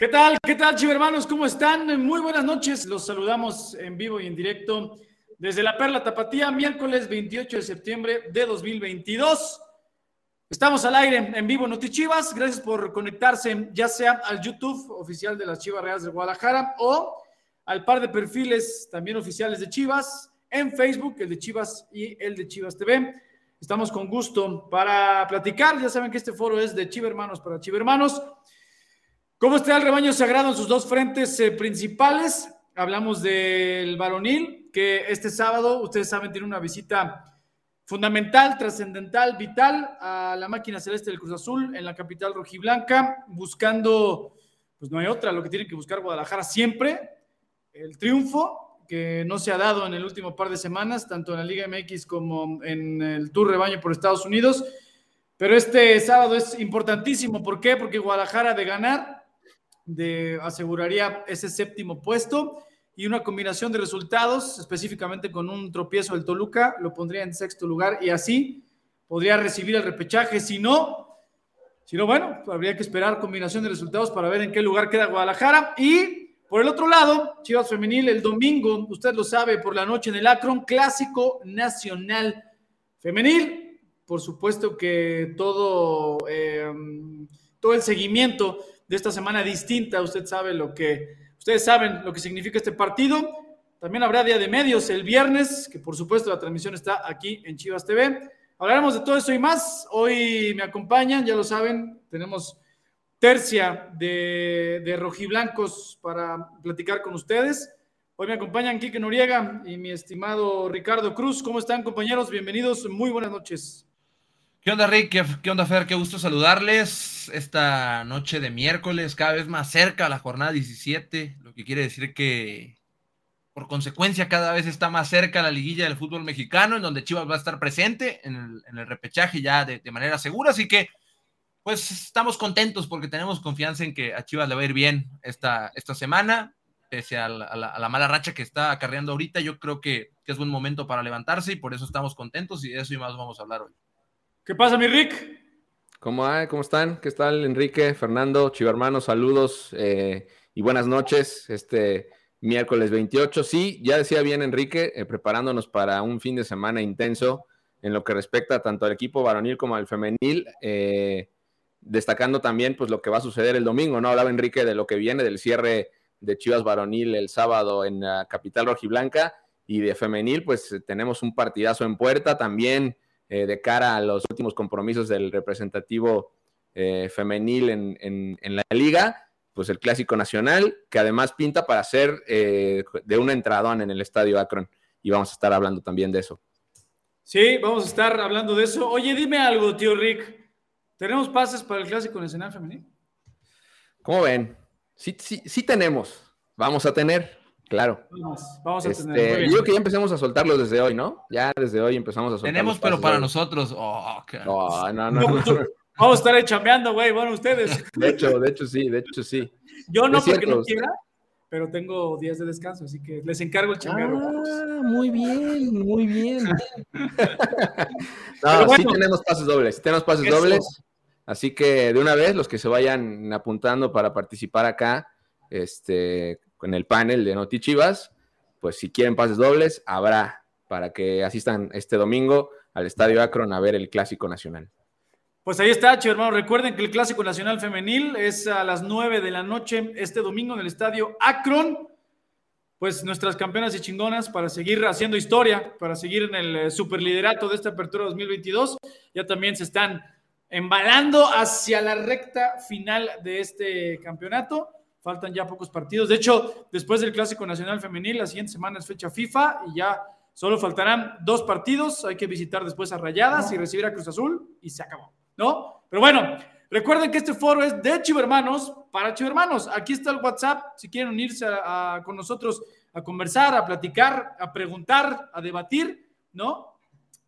¿Qué tal? ¿Qué tal, chivermanos? ¿Cómo están? Muy buenas noches. Los saludamos en vivo y en directo desde la Perla Tapatía, miércoles 28 de septiembre de 2022. Estamos al aire en vivo Notichivas. Gracias por conectarse, ya sea al YouTube oficial de las Chivas Reales de Guadalajara o al par de perfiles también oficiales de Chivas en Facebook, el de Chivas y el de Chivas TV. Estamos con gusto para platicar. Ya saben que este foro es de Chivermanos para Chivermanos. ¿Cómo está el rebaño sagrado en sus dos frentes eh, principales? Hablamos del varonil, que este sábado, ustedes saben, tiene una visita fundamental, trascendental, vital a la máquina celeste del Cruz Azul en la capital rojiblanca, buscando, pues no hay otra, lo que tiene que buscar Guadalajara siempre, el triunfo, que no se ha dado en el último par de semanas, tanto en la Liga MX como en el Tour Rebaño por Estados Unidos. Pero este sábado es importantísimo. ¿Por qué? Porque Guadalajara de ganar de, aseguraría ese séptimo puesto y una combinación de resultados, específicamente con un tropiezo del Toluca, lo pondría en sexto lugar y así podría recibir el repechaje. Si no, si no, bueno, habría que esperar combinación de resultados para ver en qué lugar queda Guadalajara. Y por el otro lado, Chivas Femenil, el domingo, usted lo sabe, por la noche en el Akron, clásico nacional femenil. Por supuesto que todo, eh, todo el seguimiento de esta semana distinta. Usted sabe lo que, ustedes saben lo que significa este partido. También habrá día de medios el viernes, que por supuesto la transmisión está aquí en Chivas TV. Hablaremos de todo eso y más. Hoy me acompañan, ya lo saben, tenemos tercia de, de rojiblancos para platicar con ustedes. Hoy me acompañan Quique Noriega y mi estimado Ricardo Cruz. ¿Cómo están, compañeros? Bienvenidos. Muy buenas noches. ¿Qué onda, Rick? ¿Qué, onda, Fer? Qué gusto saludarles esta noche de miércoles, cada vez más cerca a la jornada 17, lo que quiere decir que por consecuencia cada vez está más cerca la liguilla del fútbol mexicano, en donde Chivas va a estar presente en el, repechaje ya de, manera segura, así que pues estamos contentos porque tenemos confianza en que a Chivas le va a ir bien esta, esta semana, pese a la, mala racha que está acarreando ahorita, yo creo que, que es buen momento para levantarse y por eso estamos contentos y de eso y más vamos a hablar hoy. ¿Qué pasa, mi Rick? ¿Cómo, hay? ¿Cómo están? ¿Qué tal, Enrique, Fernando, Chivermano? Saludos eh, y buenas noches. Este miércoles 28. Sí, ya decía bien Enrique, eh, preparándonos para un fin de semana intenso en lo que respecta tanto al equipo varonil como al femenil. Eh, destacando también pues lo que va a suceder el domingo, ¿no? Hablaba Enrique de lo que viene del cierre de Chivas varonil el sábado en la capital rojiblanca y de femenil, pues tenemos un partidazo en puerta también eh, de cara a los últimos compromisos del representativo eh, femenil en, la liga, pues el clásico nacional, que además pinta para ser eh, de una entradón en el estadio Akron. Y vamos a estar hablando también de eso. Sí, vamos a estar hablando de eso. Oye, dime algo, tío Rick. ¿Tenemos pases para el clásico nacional femenil? ¿Cómo ven? Sí, sí, sí tenemos. Vamos a tener. Claro. Vamos, a este, Yo que ya empecemos a soltarlo desde hoy, ¿no? Ya desde hoy empezamos a soltarlo. Tenemos, pero para nosotros. Oh, no, no, no, Vamos a estar chambeando, güey. Bueno, ustedes. De hecho, de hecho sí, de hecho sí. Yo no porque no quiera, pero tengo días de descanso, así que les encargo el chambeo. Ah, muy bien, muy bien. no, sí tenemos pases dobles, sí tenemos pases dobles. Así que de una vez, los que se vayan apuntando para participar acá, este, en el panel de Noti Chivas, pues si quieren pases dobles, habrá para que asistan este domingo al Estadio Akron a ver el Clásico Nacional. Pues ahí está, hermano. Recuerden que el Clásico Nacional Femenil es a las 9 de la noche este domingo en el Estadio Akron. Pues nuestras campeonas y chingonas para seguir haciendo historia, para seguir en el eh, superliderato de esta apertura 2022. Ya también se están embalando hacia la recta final de este campeonato. Faltan ya pocos partidos. De hecho, después del Clásico Nacional Femenil, la siguiente semana es fecha FIFA y ya solo faltarán dos partidos. Hay que visitar después a Rayadas y recibir a Cruz Azul y se acabó, ¿no? Pero bueno, recuerden que este foro es de Chivermanos para Chivermanos. Aquí está el WhatsApp si quieren unirse con nosotros a conversar, a platicar, a preguntar, a debatir, ¿no?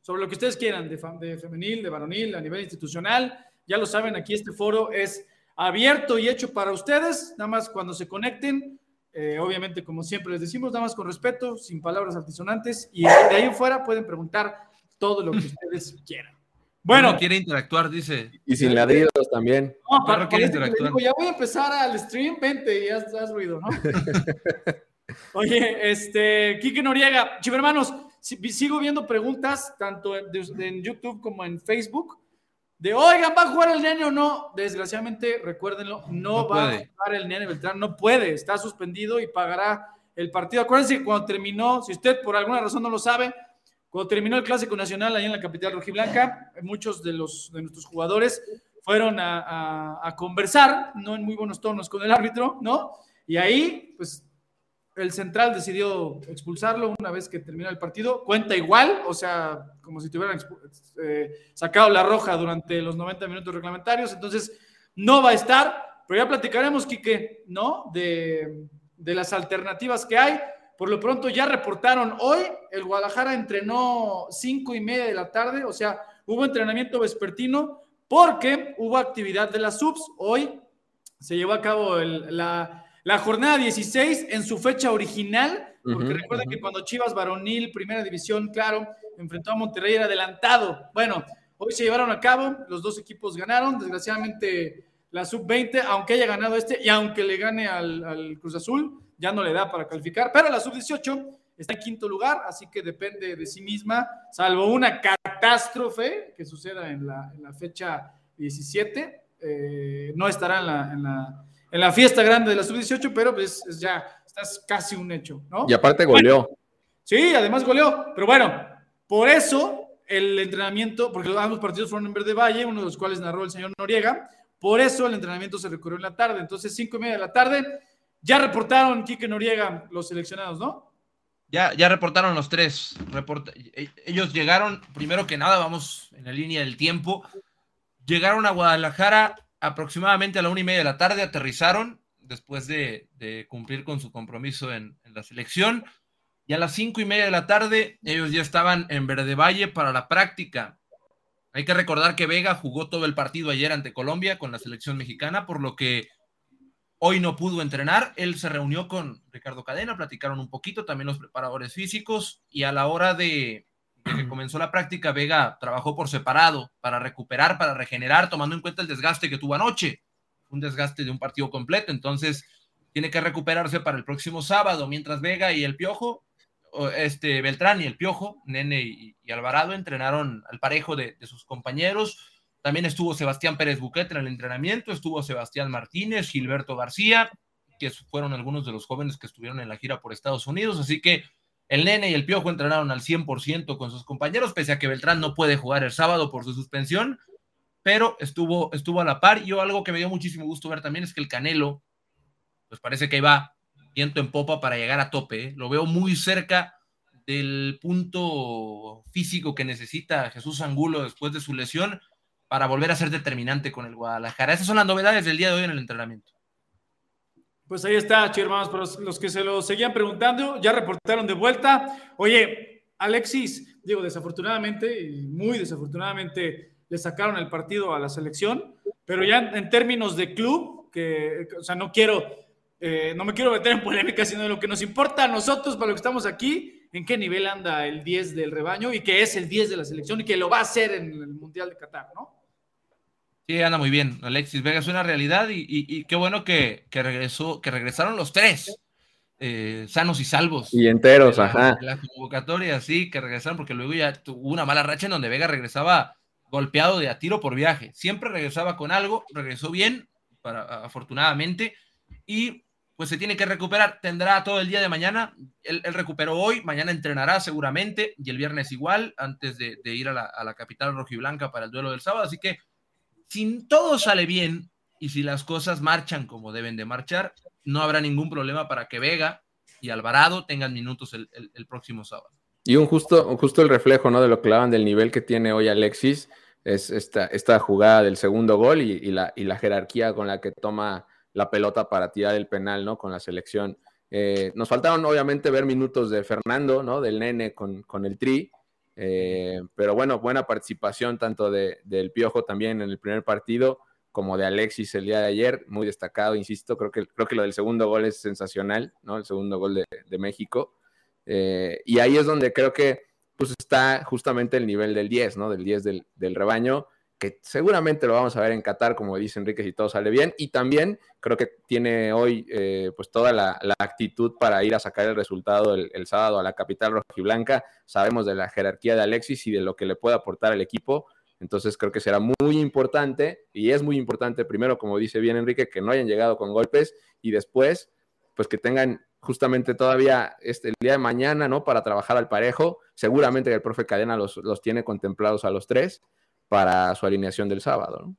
Sobre lo que ustedes quieran, de femenil, de varonil, a nivel institucional. Ya lo saben, aquí este foro es abierto y hecho para ustedes, nada más cuando se conecten, eh, obviamente como siempre les decimos, nada más con respeto, sin palabras altisonantes, y de ahí en fuera pueden preguntar todo lo que ustedes quieran. Bueno. No quiere interactuar, dice. Y sin ladridos también. No, para, quiere interactuar. ya voy a empezar al stream, vente y haz, ruido, ¿no? Oye, este, Kike Noriega, chivermanos, sigo viendo preguntas tanto en, YouTube como en Facebook de, oigan, ¿va a jugar el nene o no? Desgraciadamente, recuérdenlo, no, va a jugar el nene Beltrán, no puede, está suspendido y pagará el partido. Acuérdense que cuando terminó, si usted por alguna razón no lo sabe, cuando terminó el Clásico Nacional ahí en la capital rojiblanca, muchos de, los, de nuestros jugadores fueron a, conversar, no en muy buenos tonos con el árbitro, ¿no? Y ahí, pues, el central decidió expulsarlo una vez que terminó el partido. Cuenta igual, o sea, como si te hubieran eh, sacado la roja durante los 90 minutos reglamentarios. Entonces, no va a estar, pero ya platicaremos, Quique, ¿no? De, de las alternativas que hay. Por lo pronto ya reportaron hoy, el Guadalajara entrenó cinco y media de la tarde, o sea, hubo entrenamiento vespertino porque hubo actividad de las subs. Hoy se llevó a cabo la, jornada 16 en su fecha original, porque recuerden que cuando Chivas Varonil, primera división, claro, enfrentó a Monterrey era adelantado. Bueno, hoy se llevaron a cabo, los dos equipos ganaron, desgraciadamente la sub-20, aunque haya ganado este y aunque le gane al Cruz Azul, ya no le da para calificar, pero la sub-18 está en quinto lugar, así que depende de sí misma, salvo una catástrofe que suceda en la, fecha 17, eh, no estará en la, en, la, fiesta grande de la sub-18, pero pues es ya, estás casi un hecho, ¿no? Y aparte goleó. sí, además goleó, pero bueno, por eso el entrenamiento, porque ambos partidos fueron en Verde Valle, uno de los cuales narró el señor Noriega, por eso el entrenamiento se recorrió en la tarde, entonces cinco y media de la tarde, ya reportaron Quique Noriega los seleccionados, ¿no? Ya, ya reportaron los tres. E, ellos llegaron, primero que nada, vamos en la línea del tiempo. Llegaron a Guadalajara aproximadamente a la una y media de la tarde, aterrizaron después de, cumplir con su compromiso en, la selección. Y a las cinco y media de la tarde, ellos ya estaban en Verde Valle para la práctica. Hay que recordar que Vega jugó todo el partido ayer ante Colombia con la selección mexicana, por lo que Hoy no pudo entrenar, él se reunió con Ricardo Cadena, platicaron un poquito, también los preparadores físicos, y a la hora de, que comenzó la práctica, Vega trabajó por separado para recuperar, para regenerar, tomando en cuenta el desgaste que tuvo anoche, un desgaste de un partido completo, entonces tiene que recuperarse para el próximo sábado, mientras Vega y el Piojo, este Beltrán y el Piojo, Nene y, Alvarado entrenaron al parejo de, de sus compañeros, también estuvo Sebastián Pérez Buquet en el entrenamiento, estuvo Sebastián Martínez, Gilberto García, que fueron algunos de los jóvenes que estuvieron en la gira por Estados Unidos. Así que el nene y el piojo entrenaron al 100% con sus compañeros, pese a que Beltrán no puede jugar el sábado por su suspensión, pero estuvo, estuvo a la par. Y algo que me dio muchísimo gusto ver también es que el Canelo, pues parece que iba viento en popa para llegar a tope. ¿eh? Lo veo muy cerca del punto físico que necesita Jesús Angulo después de su lesión para volver a ser determinante con el Guadalajara. Esas son las novedades del día de hoy en el entrenamiento. Pues ahí está, hermanos, para los que se lo seguían preguntando, ya reportaron de vuelta. Oye, Alexis, digo, desafortunadamente, y muy desafortunadamente, le sacaron el partido a la selección, pero ya en términos de club, que, o sea, no quiero, eh, no me quiero meter en polémica, sino de lo que nos importa a nosotros, para lo que estamos aquí, en qué nivel anda el 10 del rebaño y que es el 10 de la selección y que lo va a hacer en el Mundial de Qatar, ¿no? Sí, anda muy bien. Alexis Vega es una realidad y, qué bueno que, regresó, que regresaron los tres. Eh, sanos y salvos. Y enteros, ajá. La convocatoria, sí, que regresaron, porque luego ya tuvo una mala racha en donde Vega regresaba golpeado de a tiro por viaje. Siempre regresaba con algo, regresó bien, para, afortunadamente, y pues se tiene que recuperar. Tendrá todo el día de mañana. Él, recuperó hoy, mañana entrenará seguramente, y el viernes igual, antes de, ir a la, a la capital rojiblanca para el duelo del sábado. Así que si todo sale bien y si las cosas marchan como deben de marchar, no habrá ningún problema para que Vega y Alvarado tengan minutos el, próximo sábado. Y un justo, justo el reflejo ¿no? de lo que hablan del nivel que tiene hoy Alexis, es esta, esta jugada del segundo gol y, la, y, la, jerarquía con la que toma la pelota para tirar el penal ¿no? con la selección. Eh, nos faltaron obviamente ver minutos de Fernando, ¿no? del nene con, con el tri, eh, pero bueno, buena participación tanto de, del Piojo también en el primer partido como de Alexis el día de ayer, muy destacado, insisto, creo que, creo que lo del segundo gol es sensacional, ¿no? El segundo gol de, México. Eh, y ahí es donde creo que pues está justamente el nivel del 10, ¿no? Del 10 del, del rebaño que seguramente lo vamos a ver en Qatar, como dice Enrique, si todo sale bien. Y también creo que tiene hoy eh, pues toda la, actitud para ir a sacar el resultado el, sábado a la capital rojiblanca. Sabemos de la jerarquía de Alexis y de lo que le puede aportar al equipo. Entonces creo que será muy importante y es muy importante, primero, como dice bien Enrique, que no hayan llegado con golpes y después, pues que tengan justamente todavía este, el día de mañana, ¿no? Para trabajar al parejo. Seguramente el profe Cadena los, los tiene contemplados a los tres para su alineación del sábado. ¿no?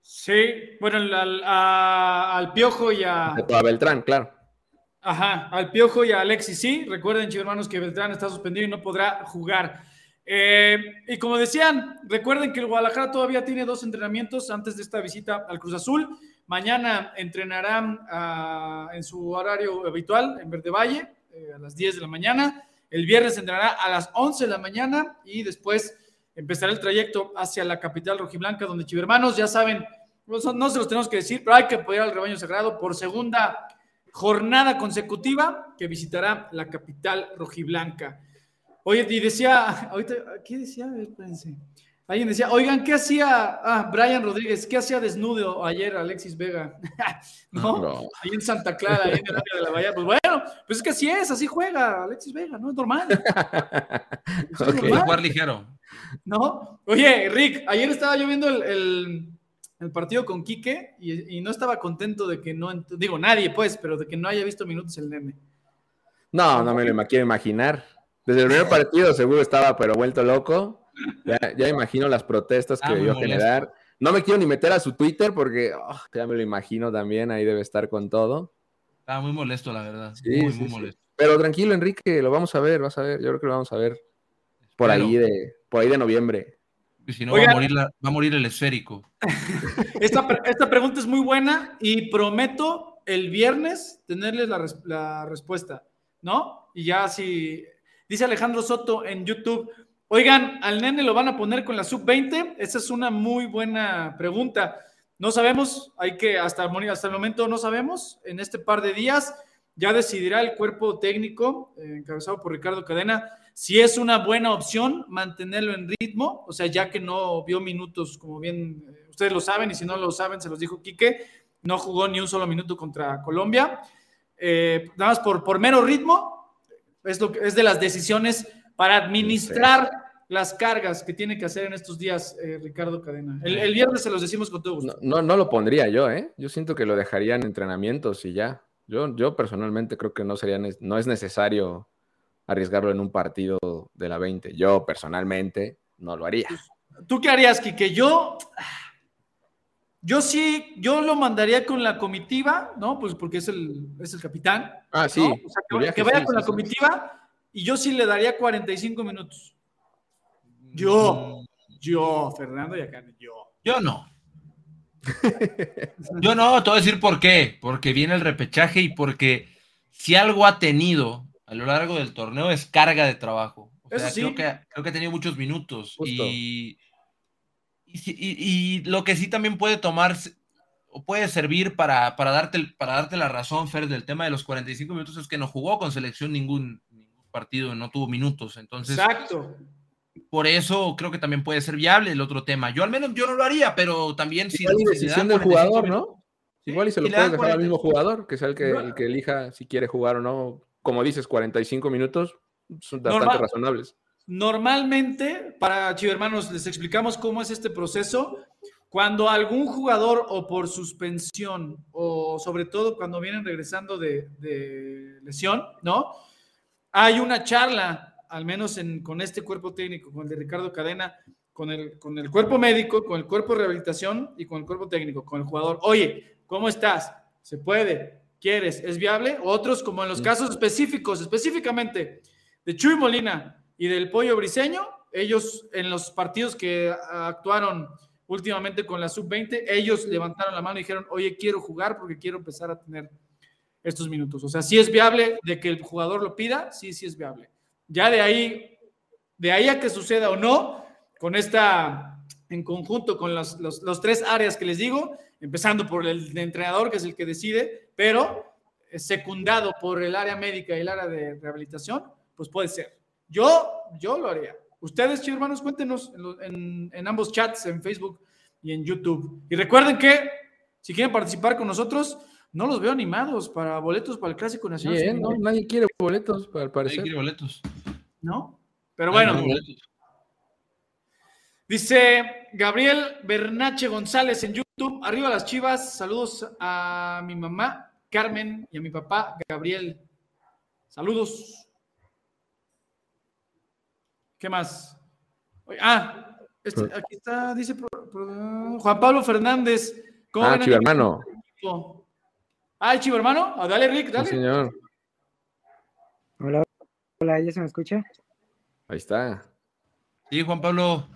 Sí, bueno, al, Piojo y a... A Beltrán, claro. Ajá, al Piojo y a Alexis, sí. Recuerden, chicos hermanos, que Beltrán está suspendido y no podrá jugar. Eh, y como decían, recuerden que el Guadalajara todavía tiene dos entrenamientos antes de esta visita al Cruz Azul. Mañana entrenarán ah, en su horario habitual en Verde Valle eh, a las 10 de la mañana. El viernes entrenará a las 11 de la mañana y después empezará el trayecto hacia la capital rojiblanca, donde chivermanos, ya saben, no se los tenemos que decir, pero hay que apoyar al rebaño sagrado por segunda jornada consecutiva que visitará la capital rojiblanca. Oye, y decía, ahorita, ¿qué decía? Espérense. Alguien decía, oigan, ¿qué hacía ah, Brian Rodríguez? ¿Qué hacía desnudo ayer Alexis Vega? ¿No? Ahí en Santa Clara, ahí en el área de la Bahía. Pues bueno, pues es que así es, así juega Alexis Vega, ¿no? Es normal. okay. Jugar ligero. ¿No? Oye, Rick, ayer estaba yo viendo el, partido con Quique y, no estaba contento de que no, digo nadie pues, pero de que no haya visto minutos el nene. No, no me lo quiero imaginar. Desde el primer partido seguro estaba, pero vuelto loco. Ya, imagino las protestas que ah, debió generar. No me quiero ni meter a su Twitter porque oh, ya me lo imagino también, ahí debe estar con todo. Estaba muy molesto, la verdad. muy, muy molesto. Pero tranquilo, Enrique, lo vamos a ver, vas a ver. Yo creo que lo vamos a ver por ahí de, por ahí de noviembre. Y si no, va, a morir el esférico. esta, esta, pregunta es muy buena y prometo el viernes tenerles la, la respuesta, ¿no? Y ya si dice Alejandro Soto en YouTube, Oigan, ¿al nene lo van a poner con la sub-20? Esa es una muy buena pregunta. No sabemos, hay que, hasta, el momento no sabemos. En este par de días ya decidirá el cuerpo técnico, eh, encabezado por Ricardo Cadena, si es una buena opción mantenerlo en ritmo, o sea, ya que no vio minutos, como bien eh, ustedes lo saben, y si no lo saben, se los dijo Quique, no jugó ni un solo minuto contra Colombia. Eh, nada más por, por mero ritmo, es, lo, es de las decisiones para administrar las cargas que tiene que hacer en estos días eh, Ricardo Cadena. El, viernes se los decimos con todo gusto. No, no, lo pondría yo, ¿eh? Yo siento que lo dejaría en entrenamientos y ya. Yo, yo personalmente creo que no, sería, no es necesario arriesgarlo en un partido de la 20. Yo personalmente no lo haría. ¿Tú qué harías, Kike? Yo, yo sí, yo lo mandaría con la comitiva, ¿no? Pues porque es el, es el capitán. Ah, sí. que, vaya con la comitiva y yo sí le daría 45 minutos. Yo, mm. yo, Fernando y acá, yo. Yo no. yo no, te voy a decir por qué. Porque viene el repechaje y porque si algo ha tenido a lo largo del torneo es carga de trabajo. Eso sí. creo, que, creo que ha tenido muchos minutos. Y, y, lo que sí también puede tomar o puede servir para, para, darte, para darte la razón, Fer, del tema de los 45 minutos es que no jugó con selección ningún, partido, no tuvo minutos. Entonces, Exacto. Por eso creo que también puede ser viable el otro tema. Yo al menos yo no lo haría, pero también si Igual decisión del jugador, ¿no? Igual y se lo puedes dejar al mismo jugador, que sea el que, el que elija si quiere jugar o no. Como dices, 45 minutos son bastante razonables. Normalmente, para Chivermanos, les explicamos cómo es este proceso. Cuando algún jugador o por suspensión o sobre todo cuando vienen regresando de, de lesión, ¿no? Hay una charla, al menos con este cuerpo técnico, con el de Ricardo Cadena, con el, con el cuerpo médico, con el cuerpo de rehabilitación y con el cuerpo técnico, con el jugador. Oye, ¿cómo estás? ¿Se puede? ¿Quieres? ¿Es viable? Otros, como en los casos específicos, específicamente de Chuy Molina y del Pollo Briseño, ellos en los partidos que actuaron últimamente con la sub-20, ellos levantaron la mano y dijeron, oye, quiero jugar porque quiero empezar a tener estos minutos. O sea, si es viable de que el jugador lo pida, sí, sí es viable. Ya de ahí, de ahí a que suceda o no, con esta, en conjunto con los, los, tres áreas que les digo, empezando por el entrenador, que es el que decide, pero secundado por el área médica y el área de rehabilitación, pues puede ser. Yo, yo lo haría. Ustedes, chicos hermanos, cuéntenos en, en, ambos chats, en Facebook y en YouTube. Y recuerden que si quieren participar con nosotros, no los veo animados para boletos para el Clásico Nacional. Sí, ¿eh? no, nadie quiere boletos, para el parecer. Nadie quiere boletos. ¿No? Pero bueno. Dice Gabriel Bernache González en YouTube. Arriba las chivas. Saludos a mi mamá, Carmen, y a mi papá, Gabriel. Saludos. ¿Qué más? Ah, este, aquí está, dice Juan Pablo Fernández. ¿Cómo ah, chivo hermano. Ah, chivo hermano. Ah, dale, Rick, dale. Sí, señor. Hola, hola, ¿ya se me escucha? Ahí está. Sí, Juan Pablo.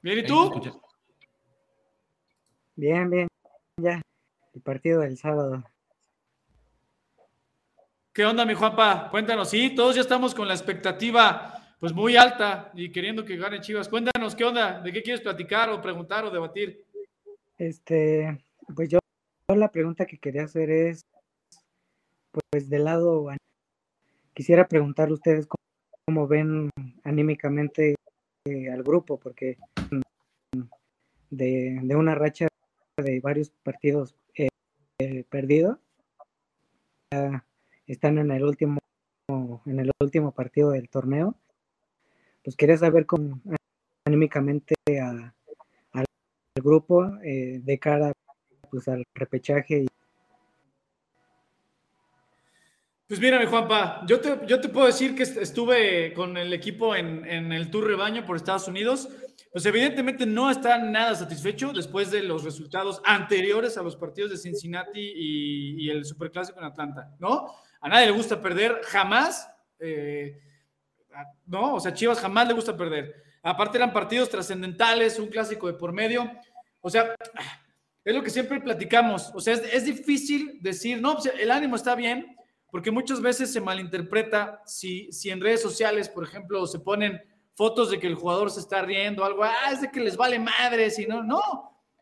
Bien, ¿y tú? Bien, bien. Ya, el partido del sábado. ¿Qué onda, mi Juanpa? Cuéntanos. Sí, todos ya estamos con la expectativa pues muy alta y queriendo que gane Chivas. Cuéntanos, ¿qué onda? ¿De qué quieres platicar o preguntar o debatir? Este, pues yo la pregunta que quería hacer es, pues del lado, quisiera preguntarle a ustedes cómo, ven anímicamente eh, al grupo, porque de, una racha de varios partidos eh, eh, perdidos, están en el último en el último partido del torneo pues quería saber cómo anímicamente al grupo eh, de cara pues al repechaje. Pues mírame, Juanpa, yo te, yo te puedo decir que estuve con el equipo en, el Tour Rebaño por Estados Unidos. Pues evidentemente no está nada satisfecho después de los resultados anteriores a los partidos de Cincinnati y, y el Superclásico en Atlanta, ¿no? A nadie le gusta perder jamás. Eh, no, o sea, Chivas jamás le gusta perder. Aparte eran partidos trascendentales, un clásico de por medio. O sea, es lo que siempre platicamos. O sea, es, difícil decir, no, pues, el ánimo está bien, porque muchas veces se malinterpreta si, si en redes sociales, por ejemplo, se ponen fotos de que el jugador se está riendo, algo, ah, es de que les vale madre, si no, no.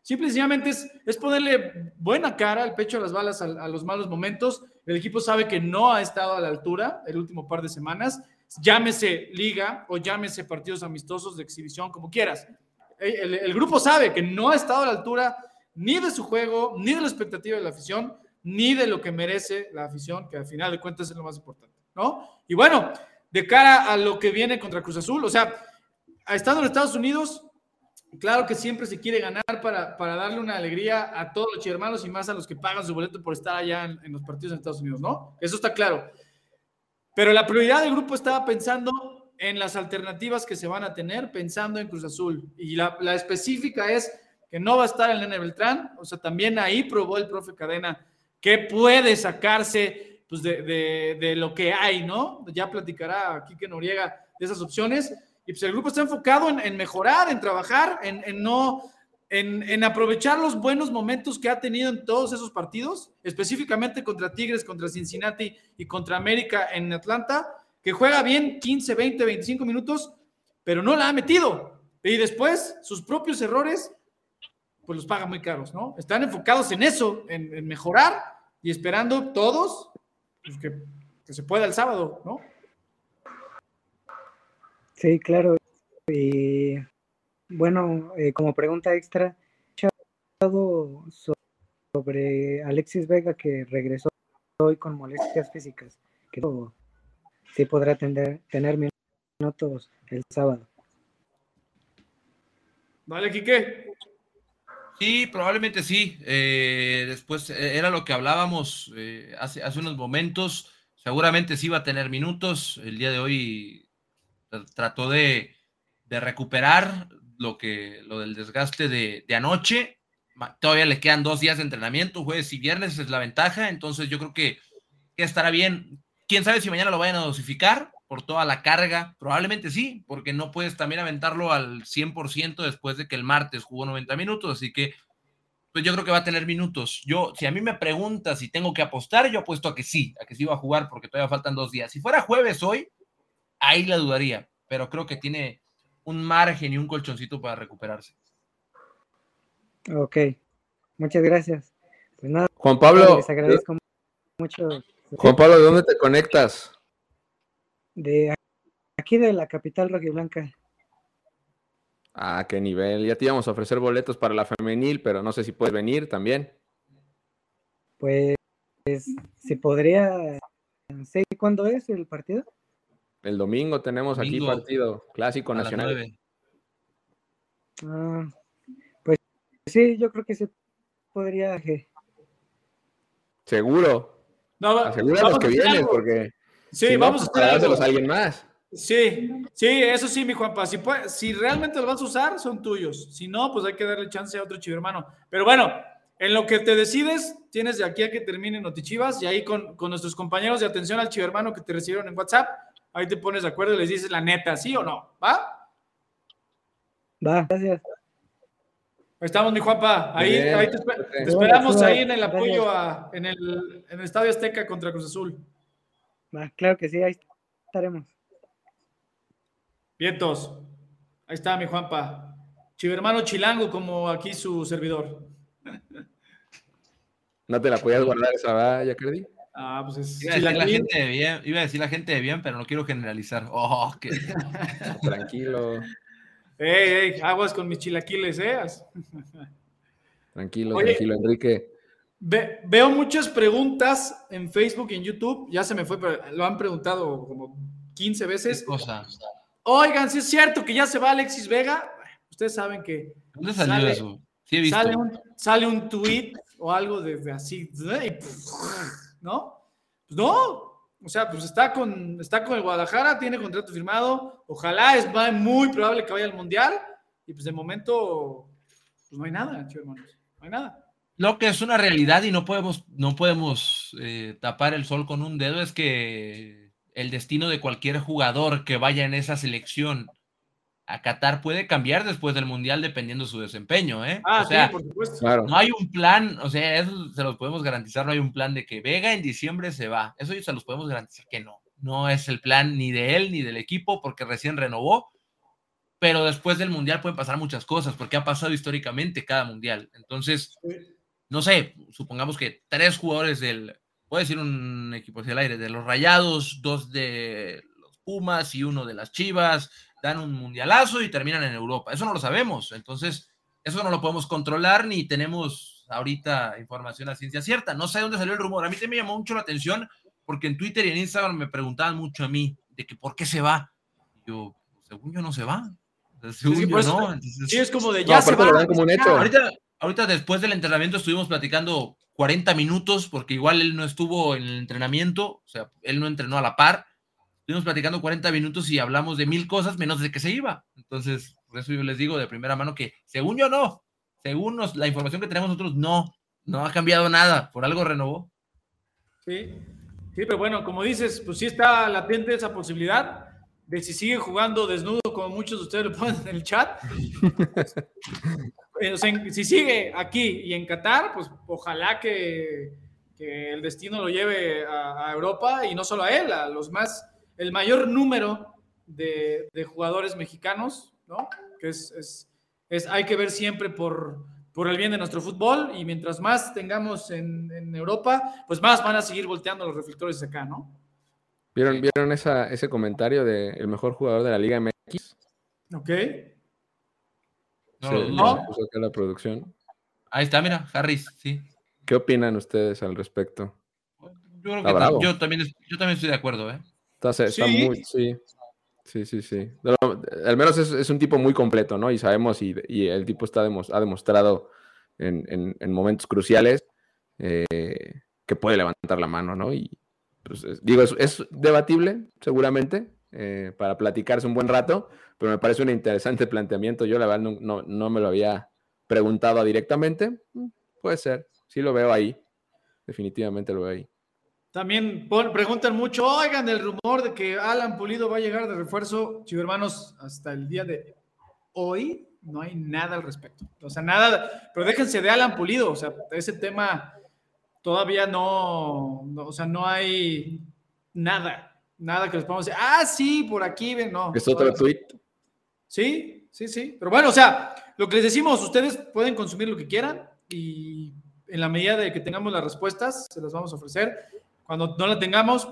Simplemente es, es ponerle buena cara al pecho a las balas a los malos momentos. El equipo sabe que no ha estado a la altura el último par de semanas llámese liga o llámese partidos amistosos de exhibición, como quieras. El, grupo sabe que no ha estado a la altura ni de su juego, ni de la expectativa de la afición, ni de lo que merece la afición, que al final de cuentas es lo más importante, ¿no? Y bueno, de cara a lo que viene contra Cruz Azul, o sea, estando en Estados Unidos, claro que siempre se quiere ganar para, para darle una alegría a todos los hermanos y más a los que pagan su boleto por estar allá en, en los partidos en Estados Unidos, ¿no? Eso está claro. Pero la prioridad del grupo estaba pensando en las alternativas que se van a tener, pensando en Cruz Azul. Y la, específica es que no va a estar el Nene Beltrán, o sea, también ahí probó el profe Cadena que puede sacarse pues, de, lo que hay, ¿no? Ya platicará Quique Noriega de esas opciones. Y pues el grupo está enfocado en, mejorar, en trabajar, en no en, aprovechar los buenos momentos que ha tenido en todos esos partidos, específicamente contra Tigres, contra Cincinnati y contra América en Atlanta, que juega bien 15, 20, 25 minutos, pero no la ha metido. Y después sus propios errores, pues los paga muy caros, ¿no? Están enfocados en eso, en, mejorar y esperando todos pues, que, se pueda el sábado, ¿no? Sí, claro. Y bueno, eh, como pregunta extra, sobre Alexis Vega que regresó hoy con molestias físicas, que sí podrá tener, tener minutos el sábado. Vale, Quique. Sí, probablemente sí. Eh, después eh, era lo que hablábamos hace, hace unos momentos. Seguramente sí va a tener minutos. El día de hoy trató de, de recuperar lo que lo del desgaste de, anoche. Todavía le quedan dos días de entrenamiento, jueves y viernes es la ventaja, entonces yo creo que, estará bien. Quién sabe si mañana lo vayan a dosificar por toda la carga, probablemente sí, porque no puedes también aventarlo al 100% después de que el martes jugó 90 minutos, así que pues yo creo que va a tener minutos. Yo, si a mí me preguntas si tengo que apostar, yo apuesto a que sí, a que sí va a jugar porque todavía faltan dos días. Si fuera jueves hoy, ahí la dudaría, pero creo que tiene, un margen y un colchoncito para recuperarse. Ok, muchas gracias. Pues nada, Juan Pablo, les agradezco mucho. Juan Pablo, ¿de dónde te conectas? De aquí de la capital rojiblanca. Ah, qué nivel. Ya te íbamos a ofrecer boletos para la femenil, pero no sé si puedes venir también. Pues, si podría. ¿Sé cuándo es el partido? El domingo tenemos aquí Domingo. partido clásico nacional. Ah, pues sí, yo creo que se podría. je- Seguro. No, va- Asegura vamos los que vienen, porque Sí, si vamos pues, a algo. dárselos a alguien más. Sí, sí, eso sí, mi Juanpa. Si, puede- si realmente los vas a usar, son tuyos. Si no, pues hay que darle chance a otro chivo hermano. Pero bueno, en lo que te decides, tienes de aquí a que termine Notichivas y ahí con, con nuestros compañeros de atención al chivo hermano que te recibieron en WhatsApp, ahí te pones de acuerdo y les dices la neta, ¿sí o no? ¿Va? Va, gracias. Ahí estamos, mi Juanpa. Ahí, Bien. ahí te, espe- te esperamos ahí en el apoyo a- en, el, en el Estadio Azteca contra Cruz Azul. Va, claro que sí, ahí estaremos. Vientos. Ahí está mi Juanpa. Chivermano Chilango, como aquí su servidor. No te la podías guardar esa valla, Cardi. Ah, pues es Iba a, decir la gente de bien, iba a decir la gente de bien, pero no quiero generalizar. Oh, Tranquilo, Ey, ey, aguas con mis chilaquiles, ¿eh? tranquilo, Oye. tranquilo, Enrique. Ve- veo muchas preguntas en Facebook y en YouTube. Ya se me fue, pero lo han preguntado como 15 veces. qué cosa. Oigan, si es cierto que ya se va Alexis Vega. Ustedes saben que ¿Dónde salió Sale- eso? Sí, he visto. sale un, sale un tweet o algo de, de así, y ¿no? Pues no. O sea, pues está con, está con el Guadalajara, tiene contrato firmado. Ojalá es muy probable que vaya al Mundial. Y pues de momento, pues no hay nada, hermanos. No hay nada. Lo que es una realidad y no podemos, no podemos eh, tapar el sol con un dedo es que el destino de cualquier jugador que vaya en esa selección a Qatar puede cambiar después del Mundial dependiendo de su desempeño, ¿eh? Ah, o sea, sí, por supuesto. Claro. no hay un plan, o sea, eso se los podemos garantizar, no hay un plan de que Vega en diciembre se va. Eso se los podemos garantizar que no. No es el plan ni de él ni del equipo porque recién renovó, pero después del Mundial pueden pasar muchas cosas porque ha pasado históricamente cada Mundial. Entonces, no sé, supongamos que tres jugadores del, voy a decir un equipo hacia el aire, de los Rayados, dos de los Pumas y uno de las Chivas, dan un mundialazo y terminan en Europa. Eso no lo sabemos, entonces eso no lo podemos controlar ni tenemos ahorita información a ciencia cierta. No sé de dónde salió el rumor. A mí también me llamó mucho la atención porque en Twitter y en Instagram me preguntaban mucho a mí de que por qué se va. Y yo, según yo no se va. Según que yo eso- no. Entonces, Sí, es como de No, ya se aparte va. como un hecho. Ahorita, ahorita después del entrenamiento estuvimos platicando 40 minutos, porque igual él no estuvo en el entrenamiento, o sea, él no entrenó a la par. Estuvimos platicando 40 minutos y hablamos de mil cosas menos de que se iba. Entonces, por eso yo les digo de primera mano que, según yo, no. Según nos- la información que tenemos nosotros, no. No ha cambiado nada. Por algo renovó. Sí, sí, pero bueno, como dices, pues sí está latente esa posibilidad de si sigue jugando desnudo, como muchos de ustedes lo ponen en el chat. Eh, o sea, si sigue aquí y en Qatar, pues ojalá que, que el destino lo lleve a, a Europa y no solo a él, a los más, el mayor número de, de jugadores mexicanos, ¿no? Que es, es, es- hay que ver siempre por, por el bien de nuestro fútbol y mientras más tengamos en, en Europa, pues más van a seguir volteando los reflectores acá, ¿no? ¿Vieron, ¿vieron esa, ese comentario de el mejor jugador de la Liga MX? ¿Ok? No Se- puso acá la producción. Ahí está, mira, Harris, sí. ¿Qué opinan ustedes al respecto? Yo, creo que yo también, yo también estoy de acuerdo, ¿eh? Está, está Sí. muy, sí, sí, sí, sí. No, al menos es, es un tipo muy completo, ¿no? Y sabemos, y, y el tipo está ha demostrado en, en- en momentos cruciales eh, que puede levantar la mano, ¿no? Y pues, es- digo, es, es debatible, seguramente, eh, para platicarse un buen rato, pero me parece un interesante planteamiento. Yo, la verdad, no, no- no me lo había preguntado directamente. Mm, Puede ser, sí lo veo ahí. Definitivamente lo veo ahí. También preguntan mucho, oigan, el rumor de que Alan Pulido va a llegar de refuerzo, chivo hermanos, hasta el día de hoy no hay nada al respecto. O sea, nada, pero déjense de Alan Pulido, o sea, ese tema todavía no, no, o sea, no hay nada, nada que les podamos decir, ah, sí, por aquí ven, no. Es otro tweet. Sí, sí, sí. Pero bueno, o sea, lo que les decimos, ustedes pueden consumir lo que quieran y en la medida de que tengamos las respuestas, se las vamos a ofrecer. Cuando no la tengamos,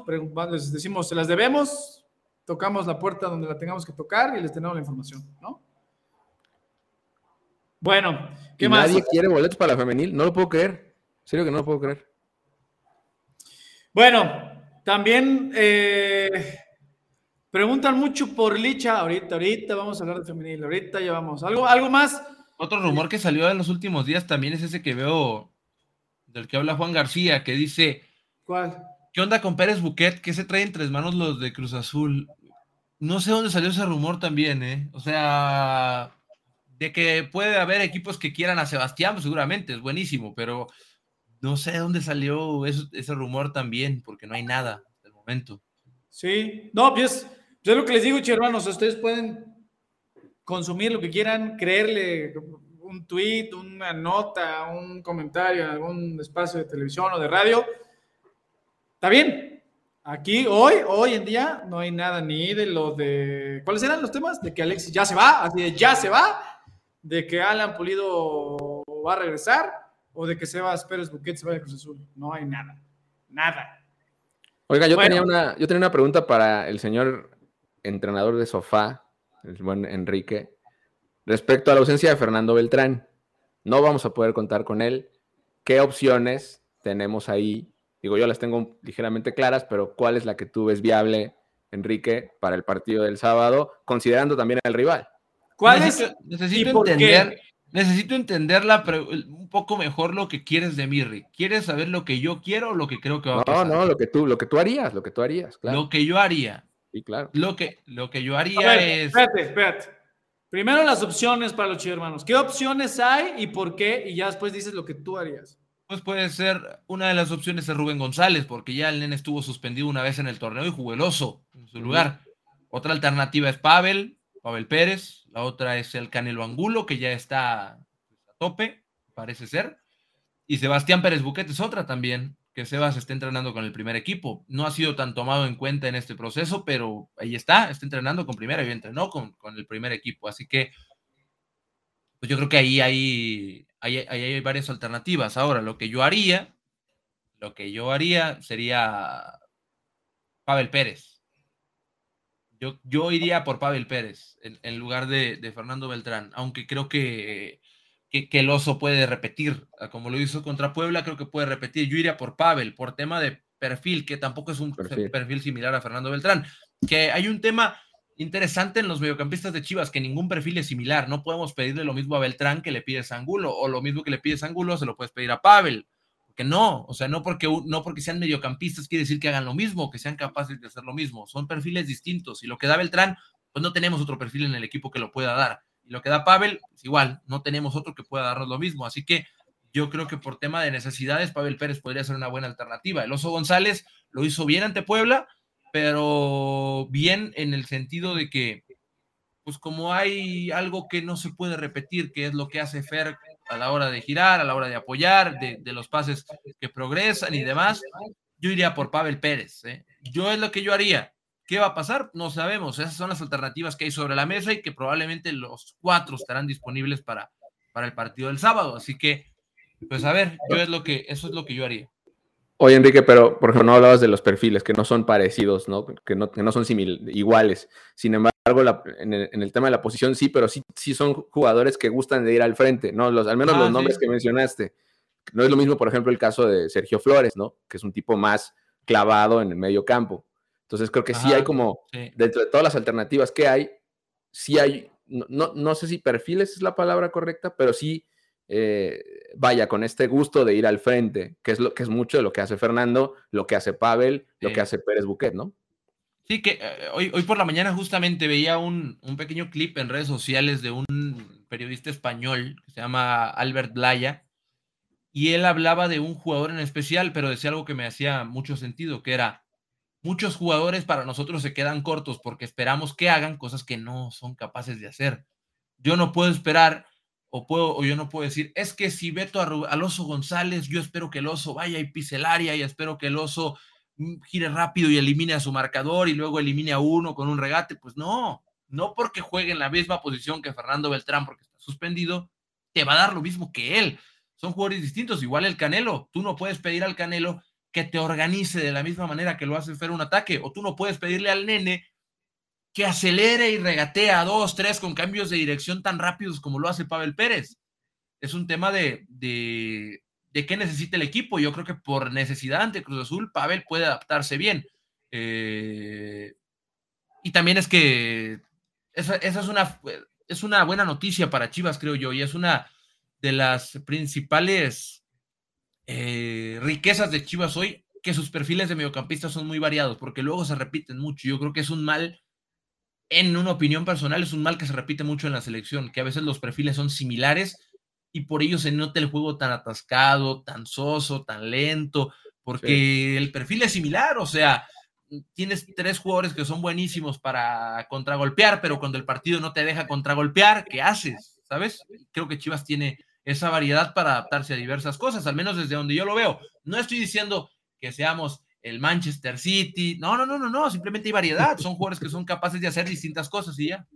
les decimos, se las debemos, tocamos la puerta donde la tengamos que tocar y les tenemos la información, ¿no? Bueno, ¿qué más? Nadie quiere boletos para la femenil, no lo puedo creer. serio que no lo puedo creer. Bueno, también eh, preguntan mucho por Licha. Ahorita, ahorita vamos a hablar de femenil. Ahorita ya vamos. ¿Algo, algo más? Otro rumor que salió en los últimos días también es ese que veo del que habla Juan García, que dice: ¿Cuál? ¿Qué onda con Pérez Buquet? ¿Qué se trae entre manos los de Cruz Azul? No sé dónde salió ese rumor también, ¿eh? O sea, de que puede haber equipos que quieran a Sebastián, pues seguramente es buenísimo, pero no sé dónde salió ese rumor también, porque no hay nada hasta el momento. Sí, no, pues yo lo que les digo, hermanos, ustedes pueden consumir lo que quieran, creerle un tweet, una nota, un comentario en algún espacio de televisión o de radio. Está bien. Aquí, hoy, hoy en día, no hay nada ni de lo de. ¿Cuáles eran los temas? De que Alexis ya se va, así de ya se va de que Alan Pulido va a regresar o de que Sebas Pérez Buquet se vaya a Cruz Azul. No hay nada. Nada. Oiga, yo, tenía una, yo tenía una pregunta para el señor entrenador de sofá, el buen Enrique, respecto a la ausencia de Fernando Beltrán. No vamos a poder contar con él. ¿Qué opciones tenemos ahí? Digo, yo las tengo ligeramente claras, pero ¿cuál es la que tú ves viable, Enrique, para el partido del sábado, considerando también al rival? ¿Cuál necesito, es? Necesito entender, necesito entender un poco mejor lo que quieres de mí, Rick. ¿Quieres saber lo que yo quiero o lo que creo que va a pasar? No, no, lo que tú, lo que tú harías, lo que tú harías, claro. Lo que yo haría. Sí, claro. Lo que, lo que yo haría es. Espérate, espérate. Primero las opciones para los chicos hermanos. ¿Qué opciones hay y por qué? Y ya después dices lo que tú harías. Pues puede ser, una de las opciones es Rubén González, porque ya el nene estuvo suspendido una vez en el torneo y jugó el oso en su lugar. Otra alternativa es Pavel, Pavel Pérez, la otra es el Canelo Angulo, que ya está pues, a tope, parece ser. Y Sebastián Pérez Buquete es otra también, que Sebas está entrenando con el primer equipo. No ha sido tan tomado en cuenta en este proceso, pero ahí está, está entrenando con primera y entrenó con, con el primer equipo. Así que, pues yo creo que ahí hay, ahí, hay varias alternativas. Ahora, lo que yo haría, lo que yo haría sería Pavel Pérez yo, iría por Pavel Pérez en, lugar de, Fernando Beltrán, aunque creo que, que, el oso puede repetir, ah, como lo hizo contra Puebla, creo que puede repetir. Yo iría por Pavel, por tema de perfil, que tampoco es un perfil. similar a Fernando Beltrán. Que hay un tema interesante en los mediocampistas de Chivas, que ningún perfil es similar. No podemos pedirle lo mismo a Beltrán que le pides a Angulo, o lo mismo que le pides a Angulo, se lo puedes pedir a Pavel que no, o sea, no porque, no porque sean mediocampistas quiere decir que hagan lo mismo, que sean capaces de hacer lo mismo, son perfiles distintos y lo que da Beltrán, pues no tenemos otro perfil en el equipo que lo pueda dar. Y lo que da Pavel, pues igual, no tenemos otro que pueda darnos lo mismo. Así que yo creo que por tema de necesidades, Pavel Pérez podría ser una buena alternativa. El Oso González lo hizo bien ante Puebla, pero bien en el sentido de que, pues como hay algo que no se puede repetir, que es lo que hace Fer a la hora de girar, a la hora de apoyar, de, los pases que progresan y demás, yo iría por Pavel Pérez. ¿eh? Yo es lo que yo haría. ¿Qué va a pasar? No sabemos. Esas son las alternativas que hay sobre la mesa y que probablemente los cuatro estarán disponibles para, para el partido del sábado. Así que, pues a ver, yo es lo que, eso es lo que yo haría. Oye, Enrique, pero por ejemplo, no hablabas de los perfiles que no son parecidos, ¿no? Que no, que no son iguales. Sin embargo, en, el, tema de la posición sí, pero sí, sí son jugadores que gustan de ir al frente, ¿no? Los, al menos los ah, nombres que mencionaste. No es lo mismo, por ejemplo, el caso de Sergio Flores, ¿no? Que es un tipo más clavado en el medio campo. Entonces creo que sí hay como, dentro de todas las alternativas que hay, sí hay, no, no, sé si perfiles es la palabra correcta, pero sí, eh, vaya, con este gusto de ir al frente, que es, lo, que es mucho de lo que hace Fernando, lo que hace Pavel, lo que hace Pérez Buquet, ¿no? Sí, que eh, hoy, hoy por la mañana justamente veía un, pequeño clip en redes sociales de un periodista español que se llama Albert Blaya, y él hablaba de un jugador en especial, pero decía algo que me hacía mucho sentido, que era, muchos jugadores para nosotros se quedan cortos porque esperamos que hagan cosas que no son capaces de hacer. Yo no puedo esperar o puedo o yo no puedo decir, es que si veto al oso González, yo espero que el oso vaya y pise el área y espero que el oso Mm, gire rápido y elimine a su marcador y luego elimine a uno con un regate. Pues no, no porque juegue en la misma posición que Fernando Beltrán porque está suspendido, te va a dar lo mismo que él. Son jugadores distintos, igual el Canelo. Tú no puedes pedir al Canelo que te organice de la misma manera que lo hace Fer un ataque, o tú no puedes pedirle al nene que acelere y regatee a dos, tres con cambios de dirección tan rápidos como lo hace Pavel Pérez. Es un tema de, de, de qué necesita el equipo. Yo creo que por necesidad ante Cruz Azul, Pavel puede adaptarse bien. Eh, y también es que esa, es, una, es una buena noticia para Chivas, creo yo, y es una de las principales eh, riquezas de Chivas hoy, que sus perfiles de mediocampistas son muy variados, porque luego se repiten mucho. Yo creo que es un mal, en una opinión personal, es un mal que se repite mucho en la selección, que a veces los perfiles son similares y por ello se nota el juego tan atascado, tan soso, tan lento, porque el perfil es similar, o sea, tienes tres jugadores que son buenísimos para contragolpear, pero cuando el partido no te deja contragolpear, ¿qué haces? ¿Sabes? Creo que Chivas tiene esa variedad para adaptarse a diversas cosas, al menos desde donde yo lo veo. No estoy diciendo que seamos el Manchester City, no, no, no, no, no, simplemente hay variedad, son jugadores que son capaces de hacer distintas cosas y ya.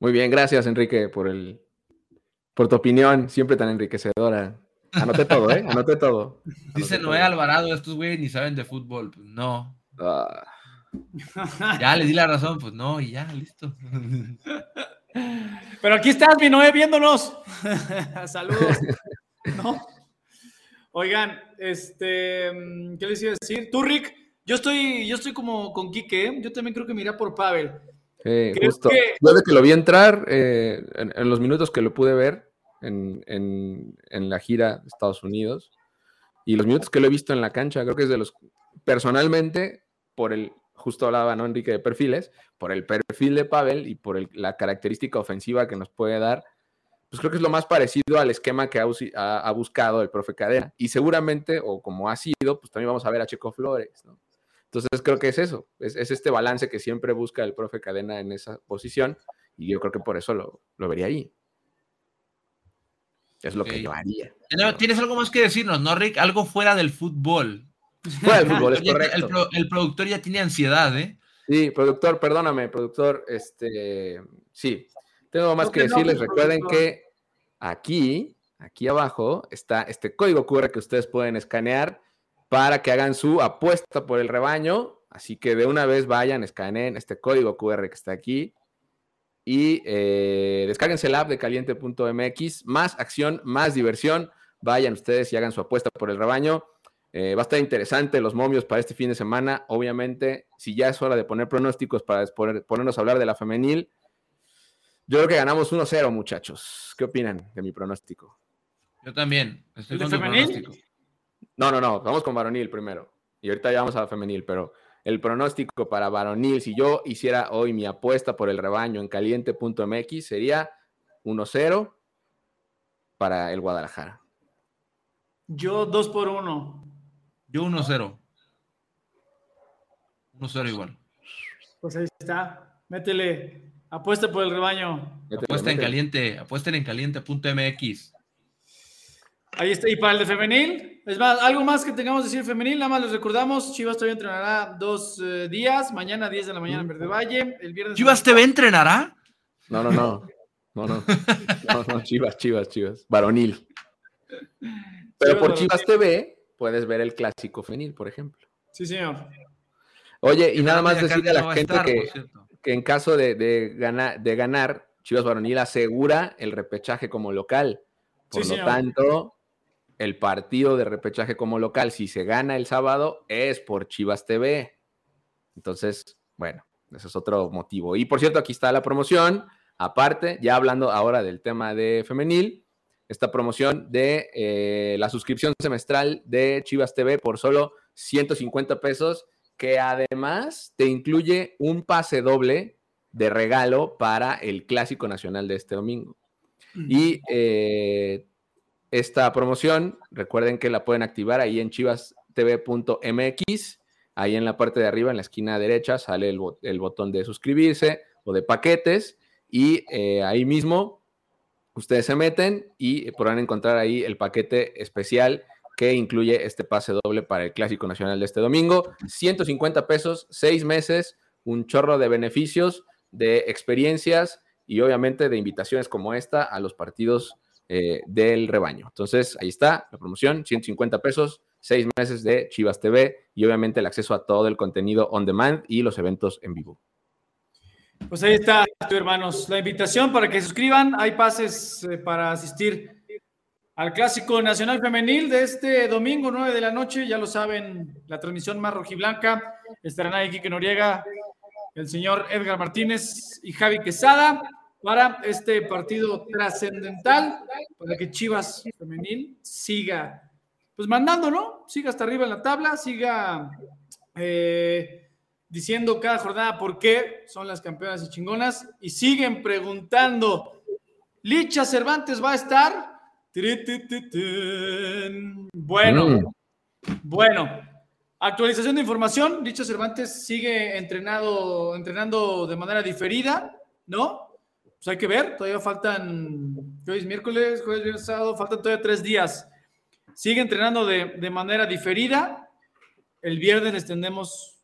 Muy bien, gracias Enrique por el por tu opinión, siempre tan enriquecedora. Anoté todo, ¿eh? Anoté todo. Dice Noé Alvarado, estos güeyes ni saben de fútbol. Pues no. Ah. Ya le di la razón, pues no, y ya, listo. Pero aquí estás, mi Noé, viéndonos. Saludos. ¿No? Oigan, este, ¿qué les iba a decir? Tú, Rick, yo estoy, yo estoy como con Quique, ¿eh? yo también creo que mira por Pavel. Sí, justo. Yo de que lo vi entrar, eh, en, los minutos que lo pude ver en, en, la gira de Estados Unidos, y los minutos que lo he visto en la cancha, creo que es de los, personalmente, por el, justo hablaba, ¿no, Enrique, de perfiles, por el perfil de Pavel y por la característica ofensiva que nos puede dar, pues creo que es lo más parecido al esquema que ha, buscado el profe Cadena. Y seguramente, o como ha sido, pues también vamos a ver a Checo Flores, ¿no? Entonces creo que es eso, es, este balance que siempre busca el profe Cadena en esa posición y yo creo que por eso lo, vería ahí. Es lo que yo haría. ¿Tienes algo más que decirnos, no, Rick? Algo fuera del fútbol. Fuera del fútbol, es correcto. El, productor ya tiene ansiedad, ¿eh? Sí, productor, perdóname, productor, este, sí, tengo más que decirles, recuerden que aquí, aquí abajo está este código QR que ustedes pueden escanear para que hagan su apuesta por el rebaño. Así que de una vez vayan, escaneen este código QR que está aquí y eh, descárguense el app de caliente.mx. Más acción, más diversión. Vayan ustedes y hagan su apuesta por el rebaño. Eh, va a estar interesante los momios para este fin de semana. Obviamente, si ya es hora de poner pronósticos para ponernos a hablar de la femenil, yo creo que ganamos 1-0, muchachos. ¿Qué opinan de mi pronóstico? Yo también. Estoy con pronóstico. No, no, no, vamos con varonil primero. Y ahorita ya vamos a la femenil, pero el pronóstico para varonil, si yo hiciera hoy mi apuesta por el rebaño en caliente.mx, sería 1-0 para el Guadalajara. Yo 2 por 1. Yo 1-0. 1-0 igual. Pues ahí está. Métele. Apuesta por el rebaño. apuesta en caliente. Apuesten en caliente.mx. Ahí está. ¿Y para el de femenil? Es más, algo más que tengamos que decir femenil, nada más les recordamos, Chivas todavía entrenará dos eh, días, mañana 10 de la mañana en Verde Valle, el viernes... ¿Chivas TV entrenará? No, no, no, no, no, no, no, Chivas, Chivas, Chivas, varonil. Pero por Chivas TV puedes ver el clásico femenil, por ejemplo. Sí, señor. Oye, y nada más decirle a la gente que, que, en caso de, de, ganar, de ganar, Chivas Varonil asegura el repechaje como local. Por lo tanto, el partido de repechaje como local, si se gana el sábado, es por Chivas TV. Entonces, bueno, ese es otro motivo. Y por cierto, aquí está la promoción. Aparte, ya hablando ahora del tema de femenil, esta promoción de eh, la suscripción semestral de Chivas TV por solo 150 pesos, que además te incluye un pase doble de regalo para el Clásico Nacional de este domingo. Y eh, esta promoción, recuerden que la pueden activar ahí en chivastv.mx. Ahí en la parte de arriba, en la esquina derecha, sale el, botón de suscribirse o de paquetes. Y eh, ahí mismo ustedes se meten y podrán encontrar ahí el paquete especial que incluye este pase doble para el Clásico Nacional de este domingo. 150 pesos, seis meses, un chorro de beneficios, de experiencias y obviamente de invitaciones como esta a los partidos eh, del rebaño. Entonces, ahí está la promoción, 150 pesos, seis meses de Chivas TV y obviamente el acceso a todo el contenido on demand y los eventos en vivo. Pues ahí está, hermanos, la invitación para que suscriban. Hay pases eh, para asistir al Clásico Nacional Femenil de este domingo, 9 de la noche. Ya lo saben, la transmisión más rojiblanca. Estarán ahí Kike Noriega, el señor Edgar Martínez y Javi Quesada para este partido trascendental, para que Chivas Femenil siga, pues mandando, ¿no? Siga hasta arriba en la tabla, siga eh, diciendo cada jornada por qué son las campeonas y chingonas, y siguen preguntando, ¿Licha Cervantes va a estar? Bueno, mm. bueno, actualización de información, Licha Cervantes sigue entrenado, entrenando de manera diferida, ¿no? pues hay que ver, todavía faltan, hoy es miércoles, jueves, viernes, sábado, faltan todavía tres días. Sigue entrenando de, manera diferida. El viernes les tendremos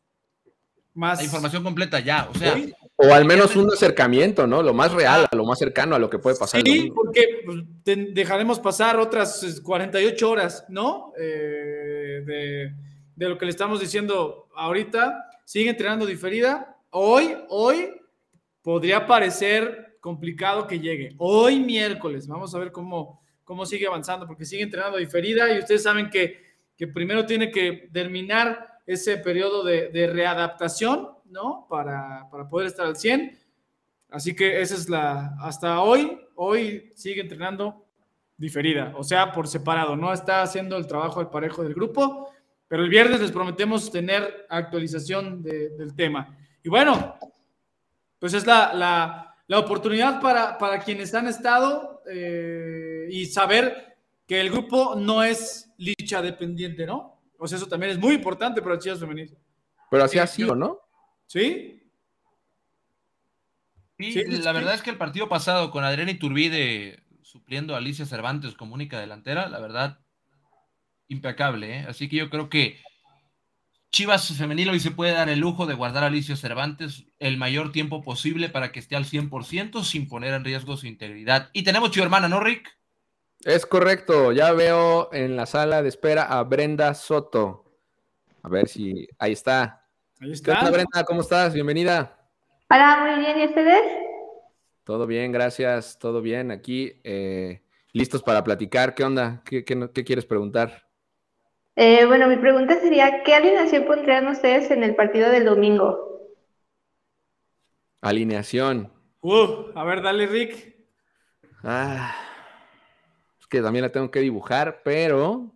más. La información completa ya, o sea. O al menos un acercamiento, ¿no? Lo más real, a lo más cercano a lo que puede pasar. Sí, porque pues, dejaremos pasar otras 48 horas, ¿no? Eh, de, de lo que le estamos diciendo ahorita. Sigue entrenando diferida. Hoy, hoy podría parecer complicado que llegue. Hoy miércoles, vamos a ver cómo, cómo sigue avanzando, porque sigue entrenando diferida y ustedes saben que, que primero tiene que terminar ese periodo de, de readaptación, ¿no? Para, para, poder estar al 100. Así que esa es la, hasta hoy, hoy sigue entrenando diferida, o sea, por separado, no está haciendo el trabajo al parejo del grupo, pero el viernes les prometemos tener actualización del tema. Y bueno, pues es la, la la oportunidad para, para quienes han estado eh, y saber que el grupo no es licha dependiente, ¿no? O sea, eso también es muy importante para Chivas Femenil. Pero así ha sido, ¿no? ¿Sí? Sí, la verdad es que el partido pasado con Adriana Iturbide supliendo a Alicia Cervantes como única delantera, la verdad, impecable, ¿eh? Así que yo creo que Chivas femenil hoy se puede dar el lujo de guardar a Alicia Cervantes el mayor tiempo posible para que esté al 100% sin poner en riesgo su integridad. Y tenemos tu hermana, ¿no, Rick? Es correcto, ya veo en la sala de espera a Brenda Soto. A ver si ahí está. Ahí está. Brenda? ¿Cómo estás? Bienvenida. Hola, muy bien, ¿y ustedes? Todo bien, gracias, todo bien. Aquí, eh, listos para platicar. ¿Qué onda? qué quieres preguntar? Eh, bueno, mi pregunta sería, ¿qué alineación pondrían ustedes en el partido del domingo? Alineación. Uh, a ver, dale, Rick. Ah, es que también la tengo que dibujar, pero...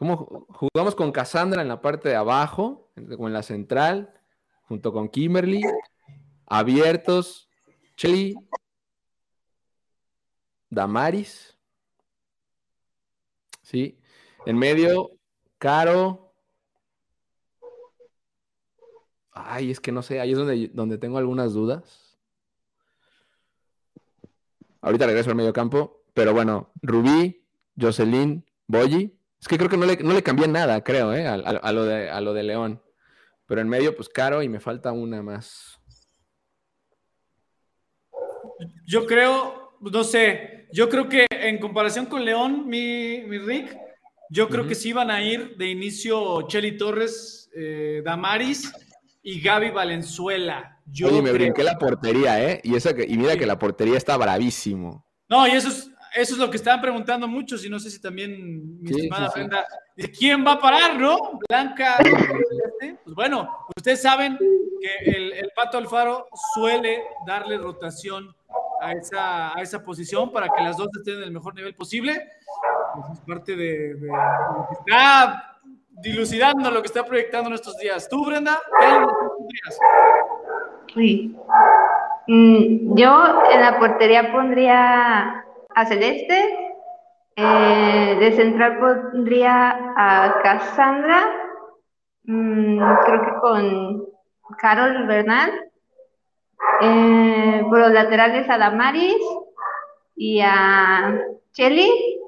¿Cómo jugamos con Cassandra en la parte de abajo, como en la central, junto con Kimberly, abiertos, Cheli, Damaris, ¿sí? En medio, Caro. Ay, es que no sé, ahí es donde, donde tengo algunas dudas. Ahorita regreso al medio campo, pero bueno, Rubí, Jocelyn, Boyi. Es que creo que no le, no le cambié nada, creo, ¿eh? a, lo de, a lo de León. Pero en medio, pues Caro y me falta una más. Yo creo, no sé, yo creo que en comparación con León, mi, mi Rick, yo creo que sí van a ir de inicio Cheli Torres, eh, Damaris y Gaby Valenzuela. Yo Oye, me brinqué la portería, ¿eh? Y, esa que, y mira que la portería está bravísimo. No, y eso es, eso es lo que estaban preguntando muchos, y no sé si también mi estimada Brenda, quién va a parar, no? Blanca. pues bueno, ustedes saben que el, el, Pato Alfaro suele darle rotación a esa, a esa posición para que las dos estén en el mejor nivel posible es parte de, lo que está dilucidando, lo que está proyectando en estos días. ¿Tú, Brenda? Sí. Mm, yo en la portería pondría a Celeste, eh, de central pondría a Cassandra, mm, creo que con Carol Bernal, eh, por los laterales a Damaris y a Chelly,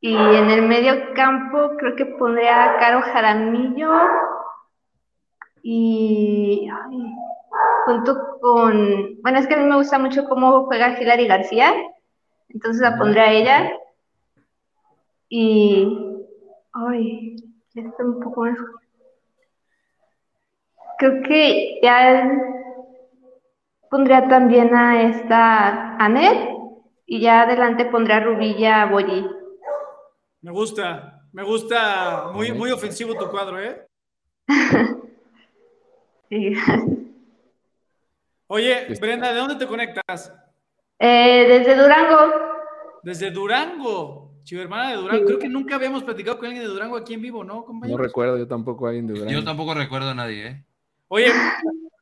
y en el medio campo creo que pondría a Caro Jaramillo. Y junto con, bueno, es que a mí me gusta mucho cómo juega Hilary García. Entonces la pondré a ella. Y. Ay, está un poco más. Creo que ya pondría también a esta Anet y ya adelante pondré a Rubilla Boyi. Me gusta, me gusta, muy, muy ofensivo tu cuadro, ¿eh? Sí. Oye, Brenda, ¿de dónde te conectas? Eh, desde Durango. Desde Durango, chivo hermana de Durango. Creo que nunca habíamos platicado con alguien de Durango aquí en vivo, ¿no, No compañero? recuerdo yo tampoco a alguien de Durango. Yo tampoco recuerdo a nadie, ¿eh? Oye,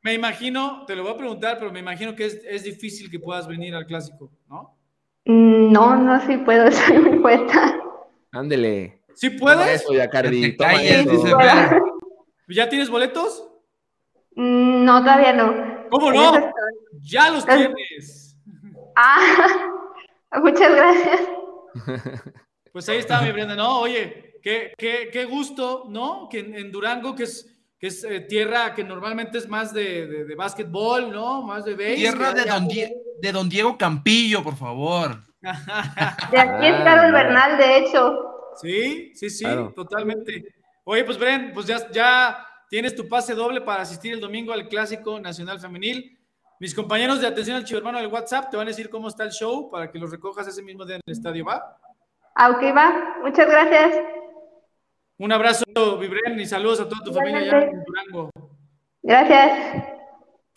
me imagino, te lo voy a preguntar, pero me imagino que es, es difícil que puedas venir al clásico, ¿no? Mm, No, no, sí puedo, soy muy poeta. Ándele. ¿Sí Toma puedes? eso, Yacardi. Toma calles, eso. ¿Ya tienes boletos? Mm, No, todavía no. ¿Cómo no? Ya los Ah. tienes. Ah, muchas gracias. Pues ahí está mi Brenda. No, oye, qué, qué, qué gusto, ¿no? Que en, en Durango, que es, que es eh, tierra que normalmente es más de, de, de básquetbol, ¿no? Más de béisbol. Tierra de don, Die- de don Diego Campillo, por favor. De aquí es Ah, Carol no. Bernal, de hecho. Sí, sí, sí, Claro. totalmente. Oye, pues Bren, pues ya, ya tienes tu pase doble para asistir el domingo al Clásico Nacional Femenil. Mis compañeros de atención al chivo hermano del WhatsApp te van a decir cómo está el show para que los recojas ese mismo día en el estadio, ¿va? Ah, ok, va. Muchas gracias. Un abrazo, Vibren, y saludos a toda tu familia allá en Durango. Gracias.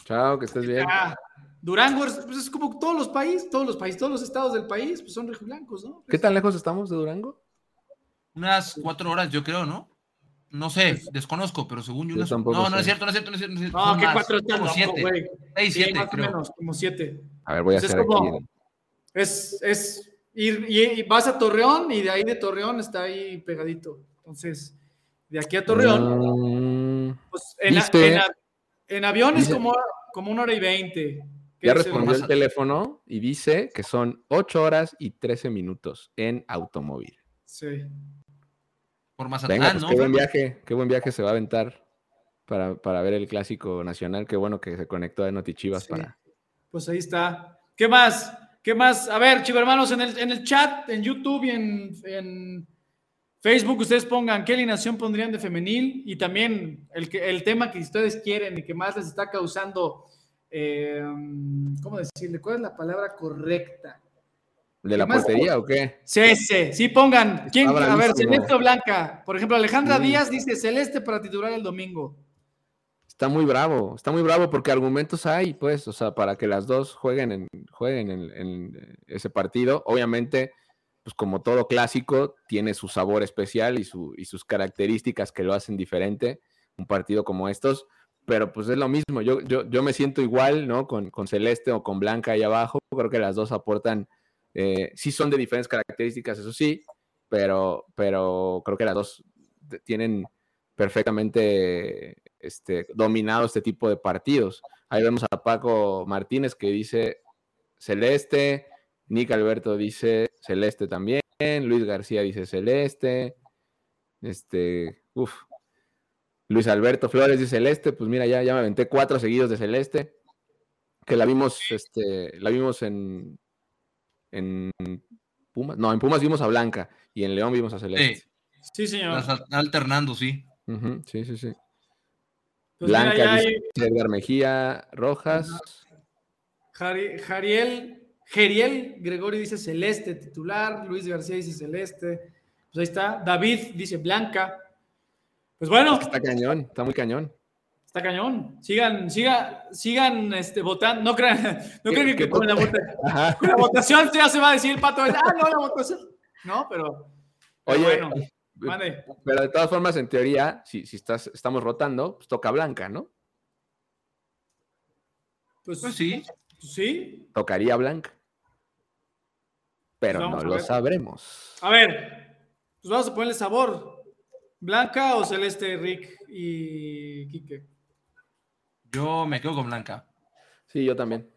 Chao, que estés bien. Ah, Durango es, pues es como todos los países, todos los países, todos los estados del país, pues son rojiblancos, ¿no? ¿Qué tan lejos estamos de Durango? Unas cuatro horas, yo creo, ¿no? No sé, desconozco, pero según yo. No, no sé. es cierto, no es cierto, no es cierto. No, es cierto, No, son que cuatro están como siete. güey. Seis, Sí, siete, más o creo. menos, como siete. A ver, voy a Pues es hacer como- aquí. Es, es ir, y, y vas a Torreón y de ahí de Torreón está ahí pegadito. Entonces, de aquí a Torreón, Mm, pues en, a- dice- en a- en avión es como, como una hora y veinte. ¿Qué ya respondió el teléfono y dice que son 8 horas y 13 minutos en automóvil. Sí. Por Mazatlán, Venga, pues ¿no? qué buen viaje, qué buen viaje se va a aventar para, para ver el clásico nacional. Qué bueno que se conectó a Notichivas Sí. para. Pues ahí está. ¿Qué más? ¿Qué más? A ver, chivo hermanos, en el, en el chat, en YouTube y en, en Facebook, ustedes pongan qué alineación pondrían de femenil y también el, que, el tema que ustedes quieren y que más les está causando, eh, ¿cómo decirle? ¿Cuál es la palabra correcta? ¿De la portería o qué? Sí, sí, sí, pongan. ¿Quién? A ver. Celeste o Blanca. Por ejemplo, Alejandra Mm. Díaz dice Celeste para titular el domingo. Está muy bravo, está muy bravo porque argumentos hay, pues, o sea, para que las dos jueguen en, jueguen en, en ese partido. Obviamente, pues como todo clásico, tiene su sabor especial y, su, y sus características que lo hacen diferente, un partido como estos, pero pues es lo mismo, yo, yo, yo me siento igual, ¿no? Con, con Celeste o con Blanca ahí abajo, creo que las dos aportan, eh, sí son de diferentes características, eso sí, pero, pero creo que las dos tienen perfectamente este, dominado este tipo de partidos. Ahí vemos a Paco Martínez que dice Celeste, Nick Alberto dice Celeste también, Luis García dice Celeste, este, uff, Luis Alberto Flores dice Celeste, pues mira, ya, ya me aventé cuatro seguidos de Celeste, que la vimos, este, la vimos en, en Pumas, no, en Pumas vimos a Blanca y en León vimos a Celeste. Sí, Sí, señor. las alternando, sí. Sí, sí, sí. Pues mira, Blanca dice hay- Edgar Mejía Rojas. Jari- Jariel, Geriel Gregorio dice Celeste titular, Luis García dice Celeste, pues ahí está, David dice Blanca. Pues bueno, Es que está cañón, está muy cañón. Está cañón. Sigan, sigan, sigan este, votando. No crean, no ¿Qué- crean que con la, con la votación ya se va a decir el pato, ah, no, la votación. No, pero, pero Oye, bueno, mande. pero de todas formas, en teoría, si, si estás, estamos rotando, pues toca Blanca, ¿no? Pues, Pues sí. pues sí. Tocaría Blanca. Pero Vamos no lo sabremos. A ver, pues vamos a ponerle sabor. ¿Blanca o celeste, Rick y Quique? Yo me quedo con Blanca. Sí, yo también.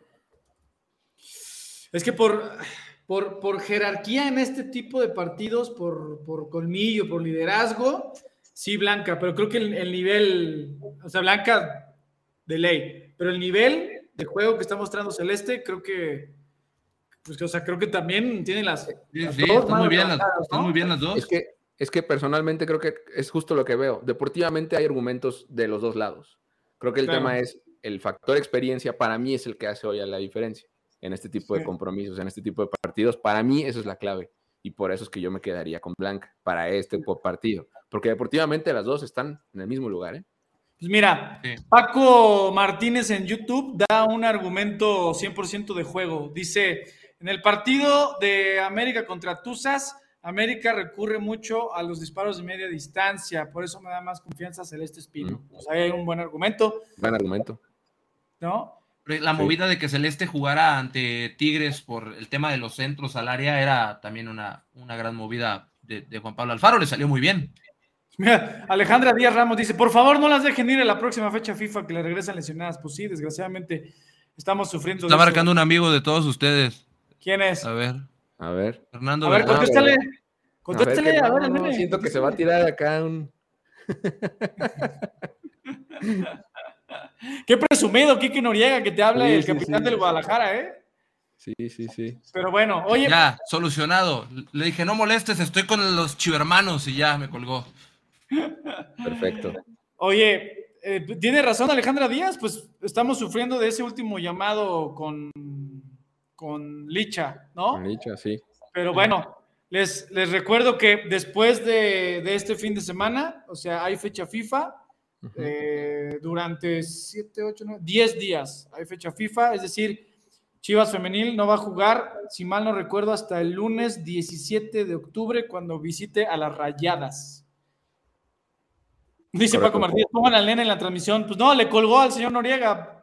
Es que por, por, por jerarquía en este tipo de partidos, por, por colmillo, por liderazgo, sí, Blanca, pero creo que el, el nivel, o sea, Blanca de ley, pero el nivel de juego que está mostrando Celeste, creo que pues, o sea, creo que también tiene las. Sí, las sí, dos están muy manos bien las, levantadas, están ¿no? muy bien las dos. Es que, es que personalmente creo que es justo lo que veo. Deportivamente hay argumentos de los dos lados. Creo que el Claro. tema es el factor experiencia, para mí es el que hace hoy a la diferencia en este tipo de compromisos, en este tipo de partidos. Para mí eso es la clave. Y por eso es que yo me quedaría con Blanca para este partido. Porque deportivamente las dos están en el mismo lugar. ¿eh? Pues mira, Sí. Paco Martínez en YouTube da un argumento 100% de juego. Dice, en el partido de América contra Tuzas, América recurre mucho a los disparos de media distancia, por eso me da más confianza Celeste Espino. O sea, ahí hay un buen argumento, Buen argumento. ¿no? La Sí. movida de que Celeste jugara ante Tigres por el tema de los centros al área era también una, una gran movida de, de Juan Pablo Alfaro, le salió muy bien. Mira, Alejandra Díaz Ramos dice, por favor no las dejen ir a la próxima fecha FIFA que le regresan lesionadas. Pues sí, desgraciadamente estamos sufriendo. Está de eso. marcando un amigo de todos ustedes. ¿Quién es? A ver, A ver. Fernando. A ver, contéstale. A ver, Contéstale, que a no, ver, no, siento que se va a tirar acá un... Qué presumido, Kike Noriega, que te habla Sí, el sí, capitán sí. del Guadalajara, ¿eh? Sí, sí, sí. Pero bueno, oye, Ya, solucionado. Le dije, no molestes, estoy con los chivermanos y ya me colgó. Perfecto. oye, eh, tiene razón Alejandra Díaz, pues estamos sufriendo de ese último llamado con, con Licha, ¿no? Con dicho así. Pero bueno, les, les recuerdo que después de, de este fin de semana, o sea, hay fecha FIFA, eh, durante 7, 8, 9, 10 días hay fecha FIFA, es decir, Chivas Femenil no va a jugar, si mal no recuerdo, hasta el lunes 17 de octubre cuando visite a las Rayadas. Dice Correcto. Paco Martínez, pongan al nene en la transmisión. Pues no, le colgó al señor Noriega.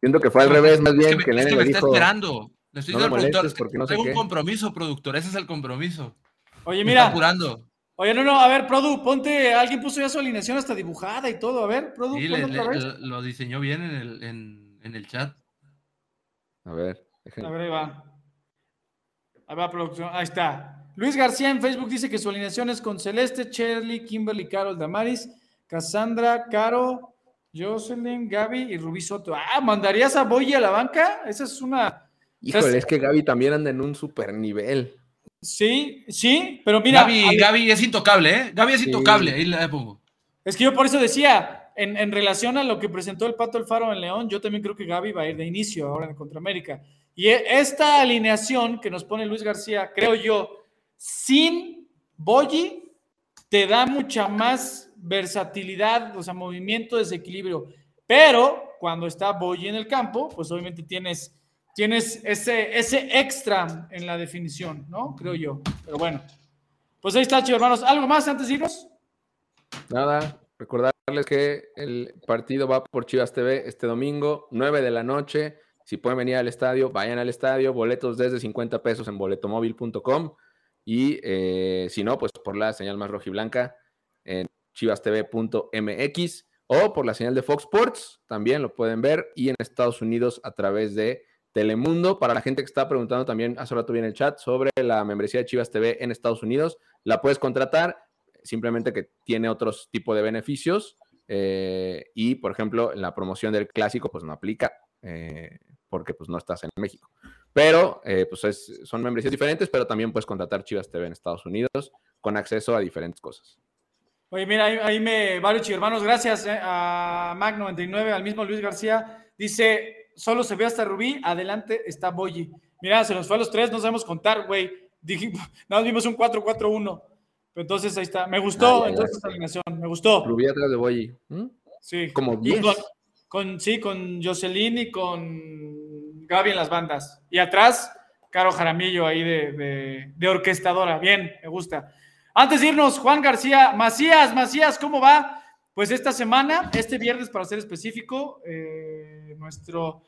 Siento que fue al revés, más Es bien, que, que, me, el es que me le está dijo, esperando. Le estoy "No diciendo porque no sé tengo un qué". compromiso, productor. Ese es el compromiso. Oye, Me está mira, apurando. oye, no, no, a ver, Produ, ponte, alguien puso ya su alineación hasta dibujada y todo. A ver, Produ, Sí, le- otra le- vez. lo diseñó bien en el, en, en el chat. A ver, A ver, ahí va. Ahí va, producción. Ahí está. Luis García en Facebook dice que su alineación es con Celeste, Shirley, Kimberly, Carol, Damaris, Cassandra, Caro, Jocelyn, Gaby y Rubí Soto. Ah, ¿mandarías a Boyi a la banca? Esa es una. Híjole, es que Gaby también anda en un super nivel. Sí, sí, pero mira. Gaby, es intocable, ¿eh? Gaby es Sí. intocable. Ahí le pongo. Es que yo por eso decía, en, en relación a lo que presentó el Pato Alfaro en León, yo también creo que Gaby va a ir de inicio ahora en contra América. Y e- esta alineación que nos pone Luis García, creo yo, sin Boyi, te da mucha más versatilidad, o sea, movimiento, desequilibrio. Pero cuando está Boyi en el campo, pues obviamente tienes, tienes ese, ese extra en la definición, ¿no? Creo yo. Pero bueno, pues ahí está, chicos hermanos. ¿Algo más antes de irnos? Nada, recordarles que el partido va por Chivas TV este domingo, 9 de la noche. Si pueden venir al estadio, vayan al estadio. Boletos desde 50 pesos en boletomóvil.com. Y eh, si no, pues por la señal más rojiblanca en chivastv.mx o por la señal de Fox Sports, también lo pueden ver. Y en Estados Unidos a través de Telemundo. Para la gente que está preguntando también, hace rato vi en el chat sobre la membresía de Chivas TV en Estados Unidos, la puedes contratar simplemente que tiene otros tipos de beneficios eh, y, por ejemplo, en la promoción del clásico, pues no aplica eh, porque pues no estás en México. Pero, eh, pues es- son membresías diferentes, pero también puedes contratar Chivas TV en Estados Unidos con acceso a diferentes cosas. Oye, mira, ahí, ahí me, varios hermanos, gracias eh, a Mac99, al mismo Luis García. Dice, solo se ve hasta Rubí, adelante está Boyi. Mira, se nos fue a los tres, no sabemos contar, güey. Dijimos, nada, vimos un 4-4-1. Pero Entonces ahí está. Me gustó Ah, entonces esta alineación, me gustó. Rubí atrás de Boyi. ¿Mm? Sí. Como Y 10. con, con- sí, con Jocelyn y con Gaby en las bandas. Y atrás, Caro Jaramillo ahí de, de- de orquestadora. Bien, me gusta. Antes de irnos, Juan García, Macías, Macías, ¿cómo va? Pues esta semana, este viernes para ser específico, eh, nuestro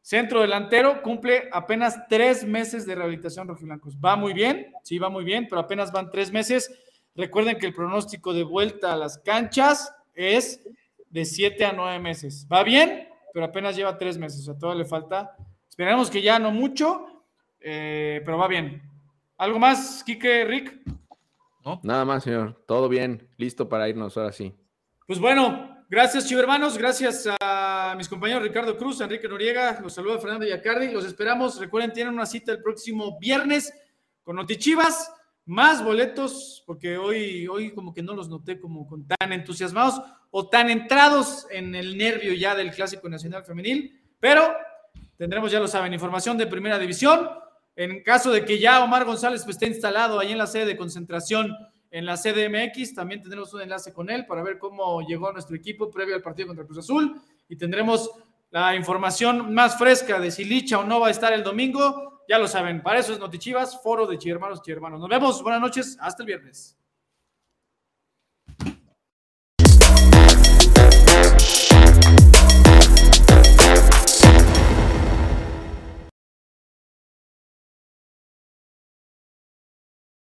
centro delantero cumple apenas tres meses de rehabilitación rojiblancos. Va muy bien, sí, va muy bien, pero apenas van tres meses. Recuerden que el pronóstico de vuelta a las canchas es de siete a nueve meses. Va bien, pero apenas lleva tres meses, o sea, todavía le falta. Esperemos que ya no mucho, eh, pero va bien. ¿Algo más, Quique, Rick? ¿No? Nada más, señor. Todo bien. Listo para irnos ahora sí. Pues bueno, Gracias, chivermanos. Gracias a mis compañeros Ricardo Cruz, Enrique Noriega. Los saluda Fernando Yacardi. Los esperamos. Recuerden, tienen una cita el próximo viernes con Notichivas. Más boletos, porque hoy, hoy como que no los noté como con tan entusiasmados o tan entrados en el nervio ya del Clásico Nacional Femenil. Pero tendremos, ya lo saben, información de primera división. En caso de que ya Omar González pues, esté instalado ahí en la sede de concentración en la CDMX. También tendremos un enlace con él para ver cómo llegó nuestro equipo previo al partido contra Cruz Azul. Y tendremos la información más fresca de si Licha o no va a estar el domingo. Ya lo saben, para eso es Notichivas, foro de Chivermanos, Chivermanos. Nos vemos, buenas noches, hasta el viernes.